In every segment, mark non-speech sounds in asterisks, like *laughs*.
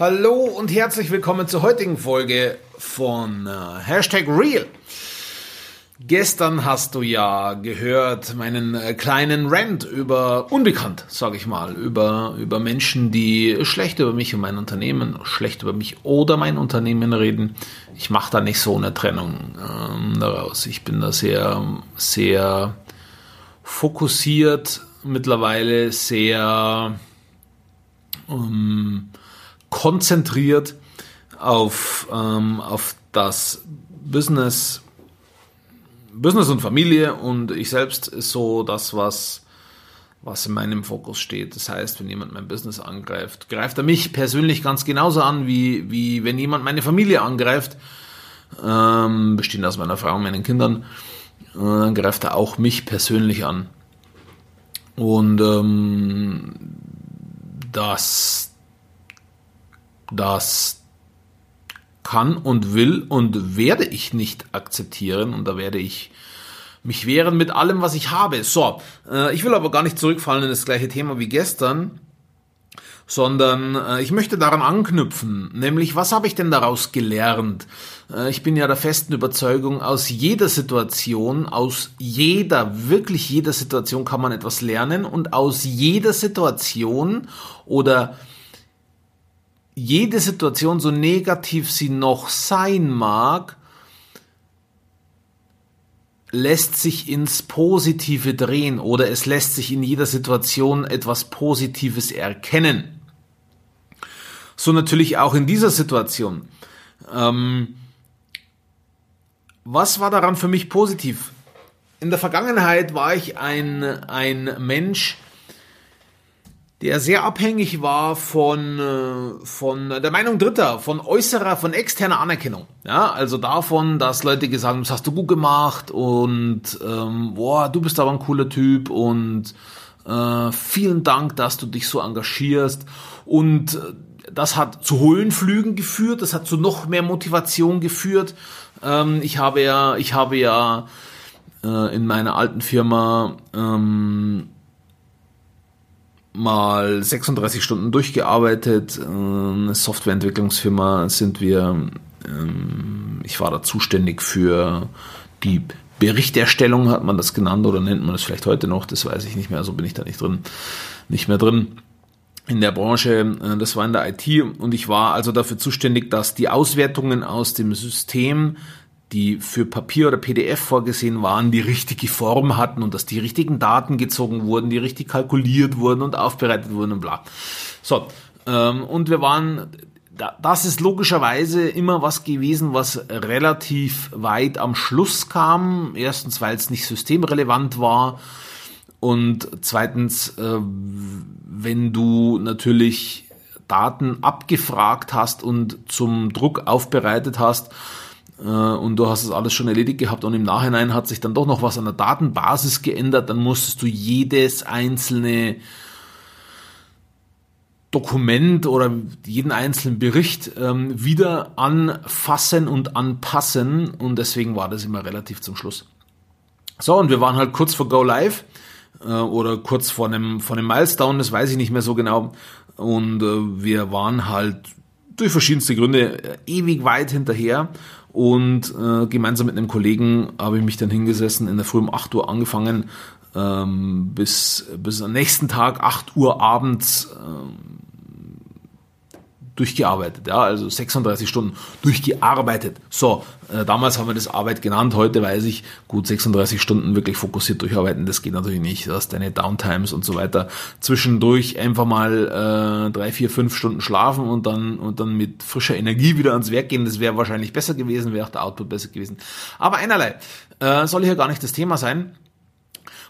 Hallo und herzlich willkommen zur heutigen Folge von äh, Hashtag Real. Gestern hast du ja gehört meinen äh, kleinen Rant über Unbekannt, sage ich mal, über, über Menschen, die schlecht über mich und mein Unternehmen, schlecht über mich oder mein Unternehmen reden. Ich mache da nicht so eine Trennung ähm, daraus. Ich bin da sehr, sehr fokussiert, mittlerweile sehr ähm, konzentriert auf, ähm, auf das Business, Business und Familie und ich selbst ist so das, was, was in meinem Fokus steht. Das heißt, wenn jemand mein Business angreift, greift er mich persönlich ganz genauso an, wie, wie wenn jemand meine Familie angreift, ähm, bestehend aus meiner Frau und meinen Kindern, äh, dann greift er auch mich persönlich an. Und ähm, das, das kann und will und werde ich nicht akzeptieren und da werde ich mich wehren mit allem, was ich habe. So, äh, ich will aber gar nicht zurückfallen in das gleiche Thema wie gestern, sondern äh, ich möchte daran anknüpfen, nämlich was habe ich denn daraus gelernt? Äh, ich bin ja der festen Überzeugung, aus jeder Situation, aus jeder, wirklich jeder Situation kann man etwas lernen und aus jeder Situation oder jede Situation, so negativ sie noch sein mag, lässt sich ins Positive drehen oder es lässt sich in jeder Situation etwas Positives erkennen. So natürlich auch in dieser Situation. Ähm, was war daran für mich positiv? In der Vergangenheit war ich ein, ein Mensch, der sehr abhängig war von, äh, von der Meinung Dritter, von äußerer, von externer Anerkennung. Ja, also davon, dass Leute gesagt haben, das hast du gut gemacht und ähm, boah, du bist aber ein cooler Typ und äh, vielen Dank, dass du dich so engagierst und äh, das hat zu Höhenflügen geführt, das hat zu noch mehr Motivation geführt. Ähm, ich habe ja, ich habe ja äh, in meiner alten Firma ähm, mal 36 Stunden durchgearbeitet. Äh, eine Softwareentwicklungsfirma sind wir. Ähm, ich war da zuständig für die Berichterstellung, hat man das genannt oder nennt man das vielleicht heute noch, das weiß ich nicht mehr, so bin ich da nicht drin, nicht mehr drin in der Branche, äh, das war in der IT und ich war also dafür zuständig, dass die Auswertungen aus dem System, die für Papier oder PDF vorgesehen waren, die richtige Form hatten und dass die richtigen Daten gezogen wurden, die richtig kalkuliert wurden und aufbereitet wurden und bla. So, ähm, und wir waren, das ist logischerweise immer was gewesen, was relativ weit am Schluss kam. Erstens, weil es nicht systemrelevant war und zweitens, äh, wenn du natürlich Daten abgefragt hast und zum Druck aufbereitet hast, und du hast es alles schon erledigt gehabt und im Nachhinein hat sich dann doch noch was an der Datenbasis geändert, dann musstest du jedes einzelne Dokument oder jeden einzelnen Bericht ähm, wieder anfassen und anpassen und deswegen war das immer relativ zum Schluss. So, und wir waren halt kurz vor Go Live äh, oder kurz vor einem, vor einem Milestone, das weiß ich nicht mehr so genau. Und äh, wir waren halt durch verschiedenste Gründe äh, ewig weit hinterher. Und äh, gemeinsam mit einem Kollegen habe ich mich dann hingesessen, in der Früh um 8 Uhr angefangen, ähm, bis, bis am nächsten Tag 8 Uhr abends ähm, durchgearbeitet, ja, also 36 Stunden durchgearbeitet. So, äh, damals haben wir das Arbeit genannt, heute weiß ich, gut 36 Stunden wirklich fokussiert durcharbeiten, das geht natürlich nicht. Du hast deine Downtimes und so weiter. Zwischendurch einfach mal äh, drei, vier, fünf Stunden schlafen und dann und dann mit frischer Energie wieder ans Werk gehen. Das wäre wahrscheinlich besser gewesen, wäre auch der Output besser gewesen. Aber einerlei, äh, soll hier gar nicht das Thema sein.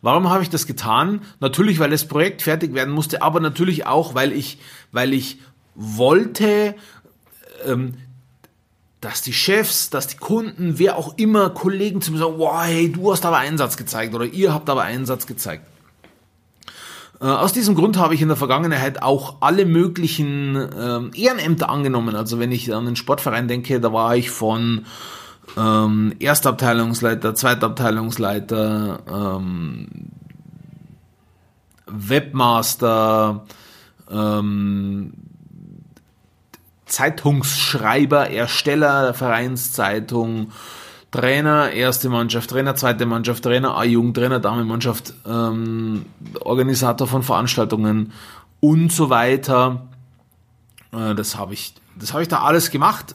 Warum habe ich das getan? Natürlich, weil das Projekt fertig werden musste, aber natürlich auch, weil ich, weil ich wollte, ähm, dass die Chefs, dass die Kunden, wer auch immer, Kollegen zu mir sagen, wow, hey, du hast aber Einsatz gezeigt oder ihr habt aber Einsatz gezeigt. Äh, aus diesem Grund habe ich in der Vergangenheit auch alle möglichen ähm, Ehrenämter angenommen. Also wenn ich an den Sportverein denke, da war ich von ähm, Erstabteilungsleiter, Zweitabteilungsleiter, ähm, Webmaster, ähm, Zeitungsschreiber, Ersteller der Vereinszeitung, Trainer, erste Mannschaft, Trainer, zweite Mannschaft, Trainer, A-Jugend, Trainer, Damenmannschaft, ähm, Organisator von Veranstaltungen und so weiter. Äh, das habe ich, das habe ich da alles gemacht.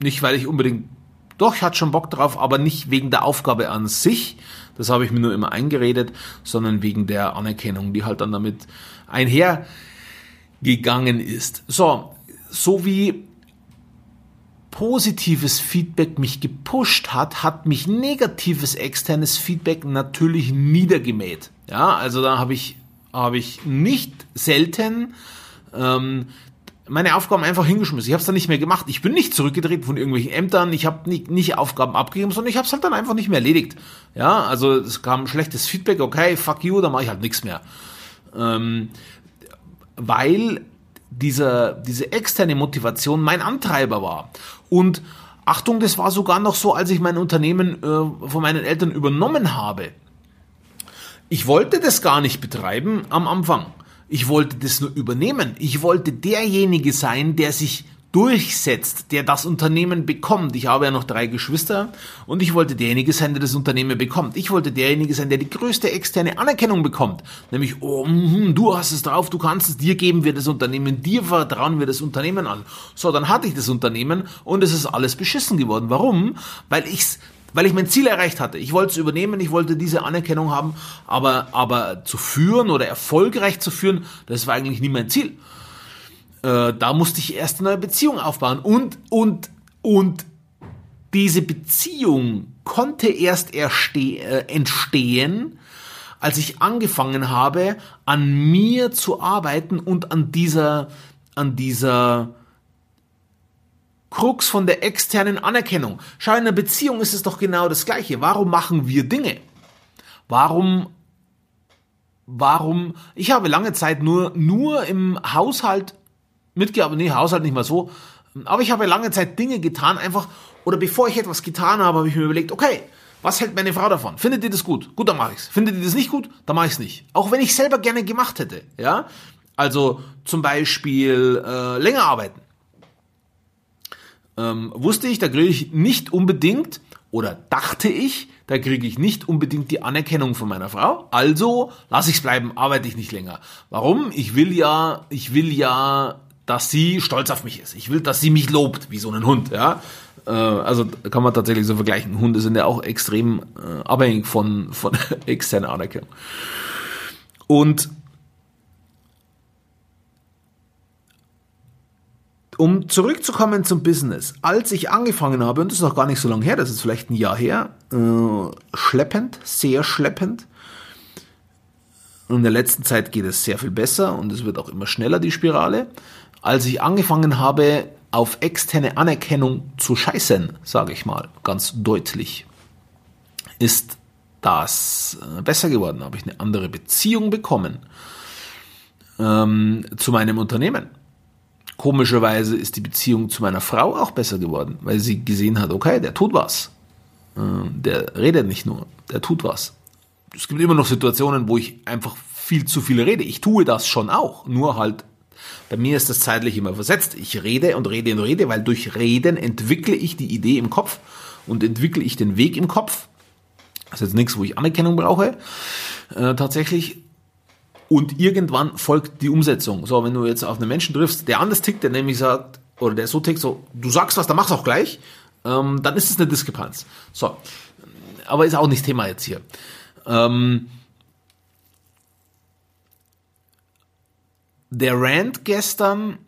Nicht, weil ich unbedingt, doch, ich hatte schon Bock drauf, aber nicht wegen der Aufgabe an sich. Das habe ich mir nur immer eingeredet, sondern wegen der Anerkennung, die halt dann damit einhergegangen ist. So, so wie positives Feedback mich gepusht hat, hat mich negatives externes Feedback natürlich niedergemäht. Ja, also da habe ich, habe ich nicht selten ähm, meine Aufgaben einfach hingeschmissen. Ich habe es dann nicht mehr gemacht. Ich bin nicht zurückgetreten von irgendwelchen Ämtern. Ich habe nicht, nicht Aufgaben abgegeben, sondern ich habe es halt dann einfach nicht mehr erledigt. Ja, also es kam schlechtes Feedback. Okay, fuck you, dann mache ich halt nichts mehr. Ähm, weil dieser, diese externe Motivation mein Antreiber war. Und Achtung, das war sogar noch so, als ich mein Unternehmen äh, von meinen Eltern übernommen habe. Ich wollte das gar nicht betreiben am Anfang. Ich wollte das nur übernehmen. Ich wollte derjenige sein, der sich durchsetzt, der das Unternehmen bekommt. Ich habe ja noch drei Geschwister und ich wollte derjenige sein, der das Unternehmen bekommt. Ich wollte derjenige sein, der die größte externe Anerkennung bekommt. Nämlich, oh, mh, du hast es drauf, du kannst es, dir geben wir das Unternehmen, dir vertrauen wir das Unternehmen an. So, dann hatte ich das Unternehmen und es ist alles beschissen geworden. Warum? Weil ich's weil ich mein Ziel erreicht hatte. Ich wollte es übernehmen, ich wollte diese Anerkennung haben, aber, aber zu führen oder erfolgreich zu führen, das war eigentlich nie mein Ziel. Äh, da musste ich erst eine neue Beziehung aufbauen und, und, und diese Beziehung konnte erst äh, entstehen, als ich angefangen habe, an mir zu arbeiten und an dieser, an dieser Krux von der externen Anerkennung. Schau, in einer Beziehung ist es doch genau das Gleiche. Warum machen wir Dinge? Warum, warum, ich habe lange Zeit nur, nur im Haushalt mitgearbeitet, nee, Haushalt nicht mal so, aber ich habe lange Zeit Dinge getan, einfach, oder bevor ich etwas getan habe, habe ich mir überlegt, okay, was hält meine Frau davon? Findet ihr das gut? Gut, dann mache ich's. Findet ihr das nicht gut? Dann mache ich's nicht. Auch wenn ich selber gerne gemacht hätte, ja. Also zum Beispiel äh, länger arbeiten. Ähm, wusste ich, da kriege ich nicht unbedingt oder dachte ich, da kriege ich nicht unbedingt die Anerkennung von meiner Frau. Also lasse ich es bleiben, arbeite ich nicht länger. Warum? Ich will ja, ich will ja dass sie stolz auf mich ist. Ich will, dass sie mich lobt, wie so ein Hund, ja. Äh, also kann man tatsächlich so vergleichen. Hunde sind ja auch extrem äh, abhängig von, von *laughs* externer Anerkennung. Und um zurückzukommen zum Business, als ich angefangen habe, und das ist noch gar nicht so lange her, das ist vielleicht ein Jahr her, äh, schleppend, sehr schleppend. In der letzten Zeit geht es sehr viel besser und es wird auch immer schneller, die Spirale als ich angefangen habe, auf externe Anerkennung zu scheißen, sage ich mal, ganz deutlich, ist das äh, besser geworden. Habe ich eine andere Beziehung bekommen ähm, zu meinem Unternehmen. Komischerweise ist die Beziehung zu meiner Frau auch besser geworden, weil sie gesehen hat, okay, der tut was. Äh, der redet nicht nur, der tut was. Es gibt immer noch Situationen, wo ich einfach viel zu viel rede. Ich tue das schon auch, nur halt bei mir ist das zeitlich immer versetzt. Ich rede und rede und rede, weil durch Reden entwickle ich die Idee im Kopf und entwickle ich den Weg im Kopf. Das ist jetzt nichts, wo ich Anerkennung brauche, äh, tatsächlich. Und irgendwann folgt die Umsetzung. So, wenn du jetzt auf einen Menschen triffst, der anders tickt, der nämlich sagt, oder der so tickt, so, du sagst was, dann mach's auch gleich, ähm, dann ist es eine Diskrepanz. So, aber ist auch nicht Thema jetzt hier. Ähm, der Rant gestern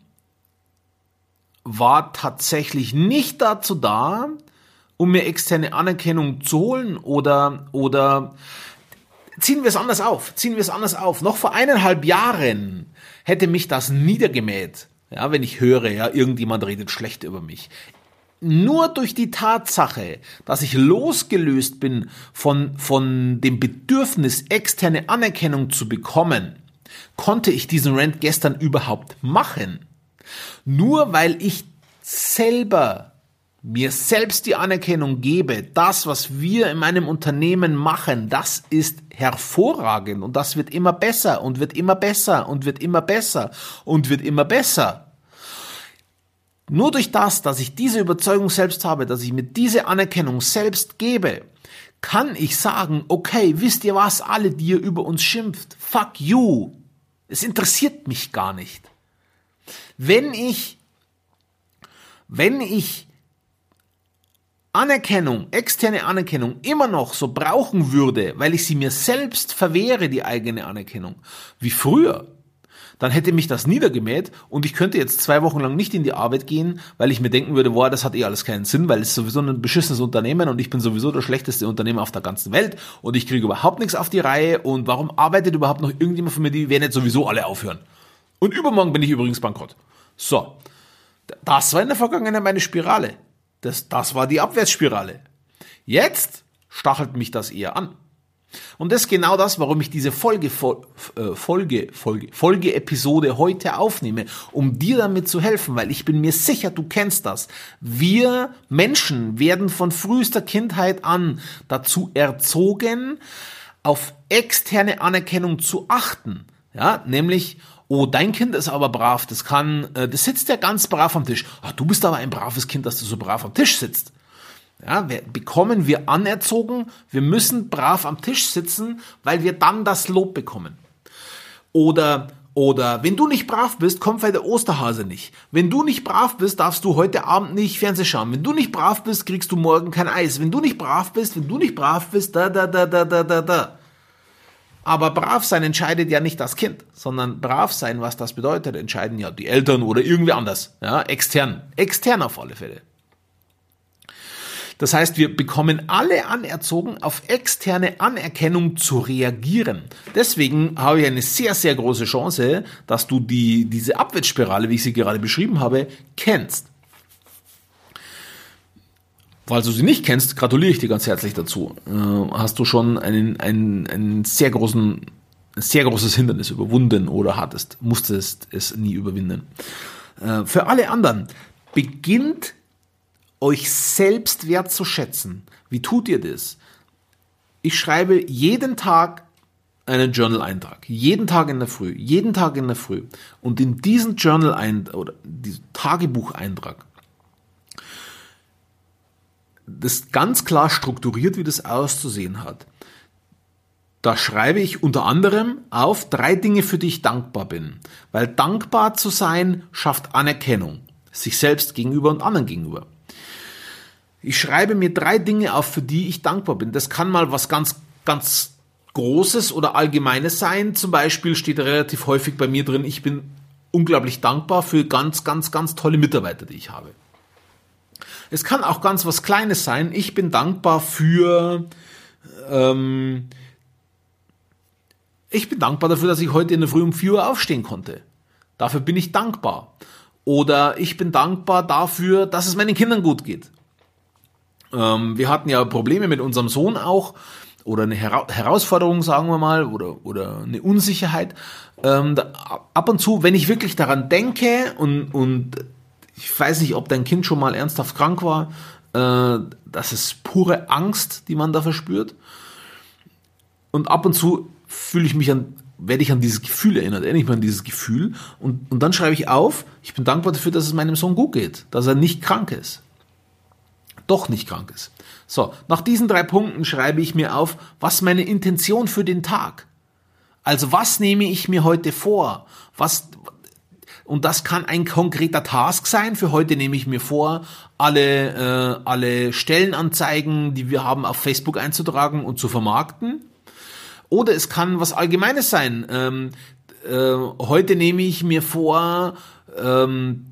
war tatsächlich nicht dazu da, um mir externe Anerkennung zu holen oder, oder ziehen wir es anders auf, ziehen wir es anders auf. Noch vor eineinhalb Jahren hätte mich das niedergemäht, ja, wenn ich höre, ja, irgendjemand redet schlecht über mich. Nur durch die Tatsache, dass ich losgelöst bin von, von dem Bedürfnis, externe Anerkennung zu bekommen, konnte ich diesen Rant gestern überhaupt machen? Nur weil ich selber mir selbst die Anerkennung gebe, das, was wir in meinem Unternehmen machen, das ist hervorragend und das wird immer besser und wird immer besser und wird immer besser und wird immer besser. Nur durch das, dass ich diese Überzeugung selbst habe, dass ich mir diese Anerkennung selbst gebe, kann ich sagen, okay, wisst ihr was, alle, die ihr über uns schimpft, fuck you. Es interessiert mich gar nicht. Wenn ich, wenn ich Anerkennung, externe Anerkennung immer noch so brauchen würde, weil ich sie mir selbst verwehre, die eigene Anerkennung, wie früher, dann hätte mich das niedergemäht und ich könnte jetzt zwei Wochen lang nicht in die Arbeit gehen, weil ich mir denken würde, boah, das hat eh alles keinen Sinn, weil es ist sowieso ein beschissenes Unternehmen und ich bin sowieso der schlechteste Unternehmer auf der ganzen Welt und ich kriege überhaupt nichts auf die Reihe und warum arbeitet überhaupt noch irgendjemand von mir, die werden jetzt sowieso alle aufhören. Und übermorgen bin ich übrigens bankrott. So. Das war in der Vergangenheit meine Spirale. Das, das war die Abwärtsspirale. Jetzt stachelt mich das eher an. Und das ist genau das, warum ich diese Folge, äh, Folge, Folge, Folge-Episode heute aufnehme, um dir damit zu helfen, weil ich bin mir sicher, du kennst das. Wir Menschen werden von frühester Kindheit an dazu erzogen, auf externe Anerkennung zu achten. Ja, nämlich, oh, dein Kind ist aber brav, das kann, äh, das sitzt ja ganz brav am Tisch. Ach, du bist aber ein braves Kind, dass du so brav am Tisch sitzt. Ja, wir, bekommen wir anerzogen, wir müssen brav am Tisch sitzen, weil wir dann das Lob bekommen. Oder, oder wenn du nicht brav bist, kommt weil der Osterhase nicht. Wenn du nicht brav bist, darfst du heute Abend nicht Fernseh schauen. Wenn du nicht brav bist, kriegst du morgen kein Eis. Wenn du nicht brav bist, wenn du nicht brav bist, da, da, da, da, da, da, da. Aber brav sein entscheidet ja nicht das Kind, sondern brav sein, was das bedeutet, entscheiden ja die Eltern oder irgendwie anders. Ja, extern. Extern auf alle Fälle. Das heißt, wir bekommen alle anerzogen, auf externe Anerkennung zu reagieren. Deswegen habe ich eine sehr, sehr große Chance, dass du die, diese Abwärtsspirale, wie ich sie gerade beschrieben habe, kennst. Falls du sie nicht kennst, gratuliere ich dir ganz herzlich dazu. Äh, hast du schon einen, einen, einen sehr großen, ein sehr großes Hindernis überwunden oder hattest, musstest es nie überwinden. Äh, für alle anderen beginnt euch selbst wertzuschätzen. Wie tut ihr das? Ich schreibe jeden Tag einen Journal-Eintrag. Jeden Tag in der Früh. Jeden Tag in der Früh. Und in diesen Journal- oder diesen Tagebucheintrag, das ganz klar strukturiert, wie das auszusehen hat. Da schreibe ich unter anderem auf drei Dinge, für die ich dankbar bin. Weil dankbar zu sein schafft Anerkennung. Sich selbst gegenüber und anderen gegenüber. Ich schreibe mir drei Dinge auf, für die ich dankbar bin. Das kann mal was ganz, ganz Großes oder Allgemeines sein. Zum Beispiel steht relativ häufig bei mir drin, ich bin unglaublich dankbar für ganz, ganz, ganz tolle Mitarbeiter, die ich habe. Es kann auch ganz was Kleines sein. Ich bin dankbar für, ähm, ich bin dankbar dafür, dass ich heute in der Früh um 4 Uhr aufstehen konnte. Dafür bin ich dankbar. Oder ich bin dankbar dafür, dass es meinen Kindern gut geht. Ähm, wir hatten ja Probleme mit unserem Sohn auch oder eine Hera Herausforderung, sagen wir mal, oder, oder eine Unsicherheit. Ähm, da, ab und zu, wenn ich wirklich daran denke und, und ich weiß nicht, ob dein Kind schon mal ernsthaft krank war, äh, das ist pure Angst, die man da verspürt. Und ab und zu fühle ich mich an, werde ich an dieses Gefühl erinnert, erinnere ich mich an dieses Gefühl und, und dann schreibe ich auf, ich bin dankbar dafür, dass es meinem Sohn gut geht, dass er nicht krank ist doch nicht krank ist. So, nach diesen drei Punkten schreibe ich mir auf, was meine Intention für den Tag. Also was nehme ich mir heute vor? Was, und das kann ein konkreter Task sein. Für heute nehme ich mir vor, alle, äh, alle Stellenanzeigen, die wir haben, auf Facebook einzutragen und zu vermarkten. Oder es kann was Allgemeines sein. Ähm, äh, heute nehme ich mir vor, ähm,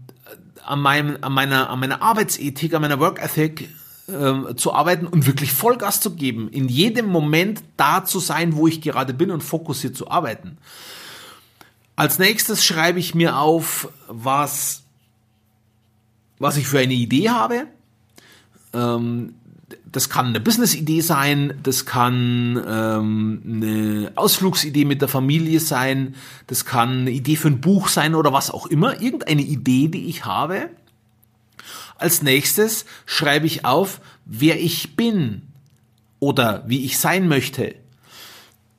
an, meinem, an, meiner, an meiner Arbeitsethik, an meiner Work Ethic äh, zu arbeiten und wirklich Vollgas zu geben, in jedem Moment da zu sein, wo ich gerade bin und fokussiert zu arbeiten. Als nächstes schreibe ich mir auf, was, was ich für eine Idee habe. Ähm, das kann eine Business-Idee sein, das kann ähm, eine Ausflugsidee mit der Familie sein, das kann eine Idee für ein Buch sein oder was auch immer. Irgendeine Idee, die ich habe. Als nächstes schreibe ich auf, wer ich bin oder wie ich sein möchte.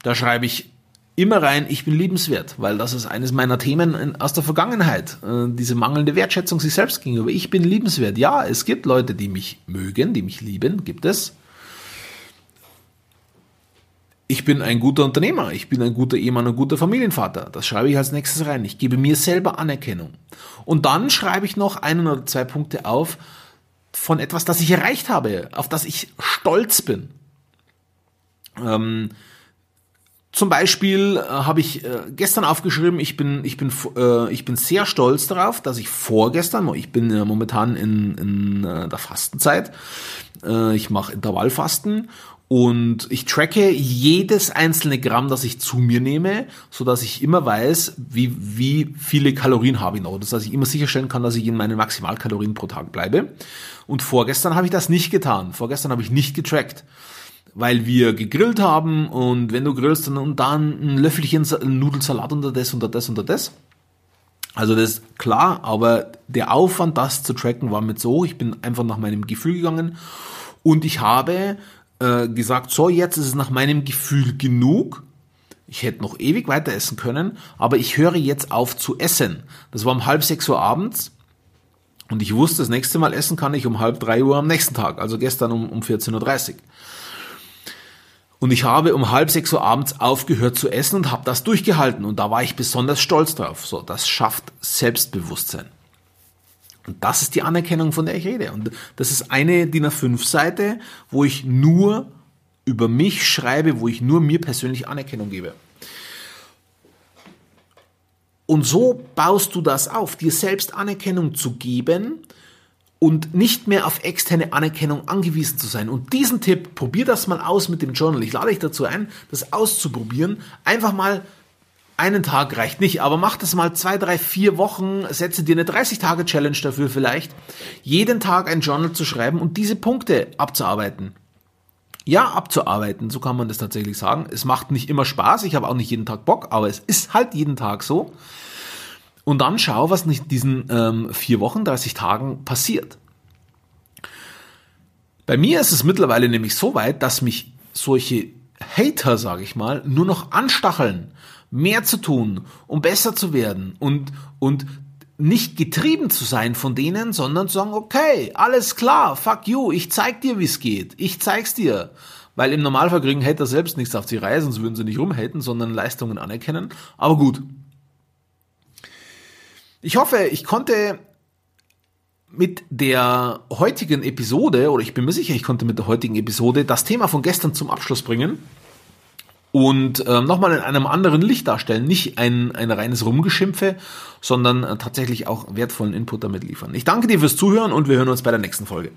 Da schreibe ich immer rein, ich bin liebenswert, weil das ist eines meiner Themen aus der Vergangenheit. Äh, diese mangelnde Wertschätzung sich selbst gegenüber. Ich bin liebenswert. Ja, es gibt Leute, die mich mögen, die mich lieben, gibt es. Ich bin ein guter Unternehmer, ich bin ein guter Ehemann, ein guter Familienvater. Das schreibe ich als nächstes rein. Ich gebe mir selber Anerkennung. Und dann schreibe ich noch einen oder zwei Punkte auf von etwas, das ich erreicht habe, auf das ich stolz bin. Ähm, zum Beispiel äh, habe ich äh, gestern aufgeschrieben, ich bin, ich, bin, äh, ich bin sehr stolz darauf, dass ich vorgestern, ich bin äh, momentan in, in äh, der Fastenzeit, äh, ich mache Intervallfasten und ich tracke jedes einzelne Gramm, das ich zu mir nehme, so dass ich immer weiß, wie, wie viele Kalorien habe ich noch. Das heißt, ich immer sicherstellen kann, dass ich in meinen Maximalkalorien pro Tag bleibe. Und vorgestern habe ich das nicht getan. Vorgestern habe ich nicht getrackt weil wir gegrillt haben und wenn du grillst, dann dann ein Löffelchen Nudelsalat unter das, unter das, unter das. Also das ist klar, aber der Aufwand, das zu tracken, war mit so. Ich bin einfach nach meinem Gefühl gegangen und ich habe äh, gesagt, so jetzt ist es nach meinem Gefühl genug. Ich hätte noch ewig weiter essen können, aber ich höre jetzt auf zu essen. Das war um halb sechs Uhr abends und ich wusste, das nächste Mal essen kann ich um halb drei Uhr am nächsten Tag, also gestern um, um 14.30 Uhr. Und ich habe um halb sechs Uhr abends aufgehört zu essen und habe das durchgehalten. Und da war ich besonders stolz drauf. So, das schafft Selbstbewusstsein. Und das ist die Anerkennung, von der ich rede. Und das ist eine DIN A5-Seite, wo ich nur über mich schreibe, wo ich nur mir persönlich Anerkennung gebe. Und so baust du das auf, dir selbst Anerkennung zu geben und nicht mehr auf externe Anerkennung angewiesen zu sein. Und diesen Tipp, probier das mal aus mit dem Journal. Ich lade dich dazu ein, das auszuprobieren. Einfach mal einen Tag reicht nicht, aber mach das mal zwei, drei, vier Wochen, setze dir eine 30-Tage-Challenge dafür vielleicht, jeden Tag ein Journal zu schreiben und diese Punkte abzuarbeiten. Ja, abzuarbeiten, so kann man das tatsächlich sagen. Es macht nicht immer Spaß, ich habe auch nicht jeden Tag Bock, aber es ist halt jeden Tag so. Und dann schau, was in diesen ähm, vier Wochen, 30 Tagen passiert. Bei mir ist es mittlerweile nämlich so weit, dass mich solche Hater, sage ich mal, nur noch anstacheln, mehr zu tun, um besser zu werden und, und nicht getrieben zu sein von denen, sondern zu sagen, okay, alles klar, fuck you, ich zeig dir, wie es geht, ich zeig's dir. Weil im Normalfall kriegen Hater selbst nichts auf die Reihe, sonst würden sie nicht rumhaten, sondern Leistungen anerkennen. Aber gut, ich hoffe, ich konnte mit der heutigen Episode, oder ich bin mir sicher, ich konnte mit der heutigen Episode das Thema von gestern zum Abschluss bringen und äh, nochmal in einem anderen Licht darstellen. Nicht ein, ein reines Rumgeschimpfe, sondern äh, tatsächlich auch wertvollen Input damit liefern. Ich danke dir fürs Zuhören und wir hören uns bei der nächsten Folge.